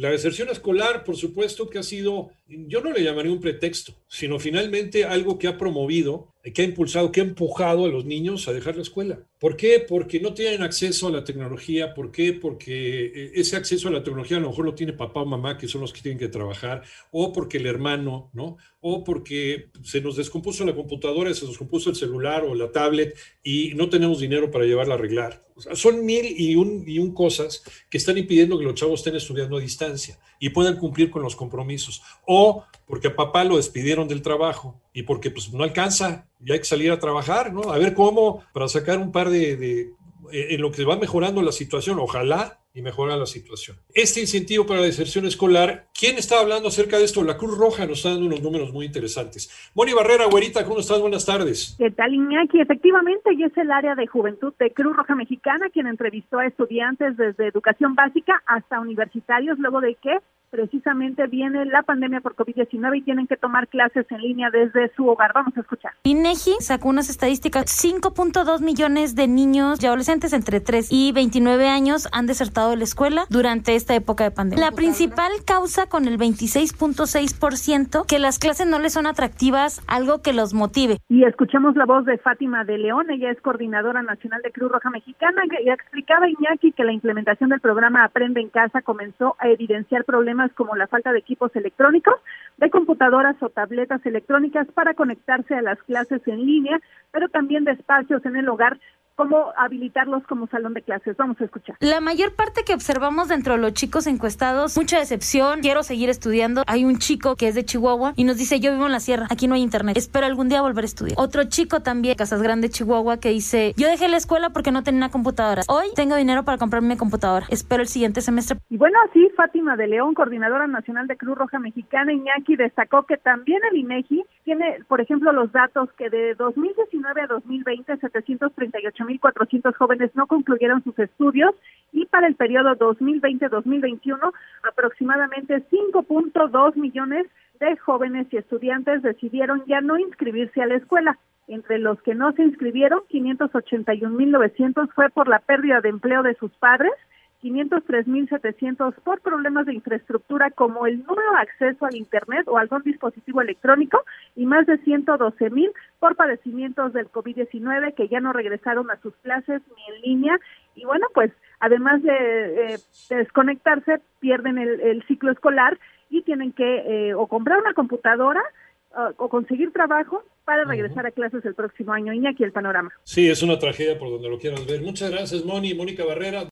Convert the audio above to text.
La deserción escolar, por supuesto que ha sido, yo no le llamaría un pretexto, sino finalmente algo que ha promovido, que ha impulsado, que ha empujado a los niños a dejar la escuela. ¿Por qué? Porque no tienen acceso a la tecnología. ¿Por qué? Porque eh, ese acceso a la tecnología a lo mejor lo tiene papá o mamá, que son los que tienen que trabajar, o porque el hermano, ¿no? O porque se nos descompuso la computadora, se nos descompuso el celular o la tablet y no tenemos dinero para llevarla a arreglar. O sea, son mil y un, y un cosas que están impidiendo que los chavos estén estudiando a distancia y puedan cumplir con los compromisos. O porque a papá lo despidieron del trabajo y porque pues no alcanza, ya hay que salir a trabajar, ¿no? A ver cómo para sacar un par de, de eh, en lo que va mejorando la situación, ojalá y mejora la situación. Este incentivo para la deserción escolar, ¿quién está hablando acerca de esto? La Cruz Roja nos está dando unos números muy interesantes. Moni Barrera, güerita, ¿cómo estás? Buenas tardes. ¿Qué tal, Iñaki? Efectivamente, y es el área de juventud de Cruz Roja Mexicana quien entrevistó a estudiantes desde educación básica hasta universitarios, luego de que precisamente viene la pandemia por COVID-19 y tienen que tomar clases en línea desde su hogar. Vamos a escuchar. INEGI sacó unas estadísticas. 5.2 millones de niños y adolescentes entre 3 y 29 años han desertado de la escuela durante esta época de pandemia. La principal causa con el 26.6% que las clases no les son atractivas, algo que los motive. Y escuchamos la voz de Fátima de León, ella es coordinadora nacional de Cruz Roja Mexicana y explicaba Iñaki que la implementación del programa Aprende en Casa comenzó a evidenciar problemas como la falta de equipos electrónicos, de computadoras o tabletas electrónicas para conectarse a las clases en línea, pero también de espacios en el hogar cómo habilitarlos como salón de clases. Vamos a escuchar. La mayor parte que observamos dentro de los chicos encuestados, mucha decepción, quiero seguir estudiando. Hay un chico que es de Chihuahua y nos dice, yo vivo en la sierra, aquí no hay internet, espero algún día volver a estudiar. Otro chico también, Casas Grande, Chihuahua, que dice, yo dejé la escuela porque no tenía computadora. Hoy tengo dinero para comprarme mi computadora, espero el siguiente semestre. Y bueno, sí, Fátima de León, coordinadora nacional de Cruz Roja Mexicana, Iñaki, destacó que también el INEGI tiene, por ejemplo, los datos que de 2019 a 2020, 738 1.400 jóvenes no concluyeron sus estudios y para el periodo 2020-2021 aproximadamente 5.2 millones de jóvenes y estudiantes decidieron ya no inscribirse a la escuela. Entre los que no se inscribieron, 581.900 fue por la pérdida de empleo de sus padres 503.700 por problemas de infraestructura como el nulo acceso al Internet o algún dispositivo electrónico y más de 112.000 por padecimientos del COVID-19 que ya no regresaron a sus clases ni en línea. Y bueno, pues además de, eh, desconectarse, pierden el, ciclo escolar y tienen que eh, o comprar una computadora uh, o conseguir trabajo para regresar a clases el próximo año. Iñaki, el panorama. Sí, es una tragedia por donde lo quieras ver. Muchas gracias, Moni, Mónica Barrera.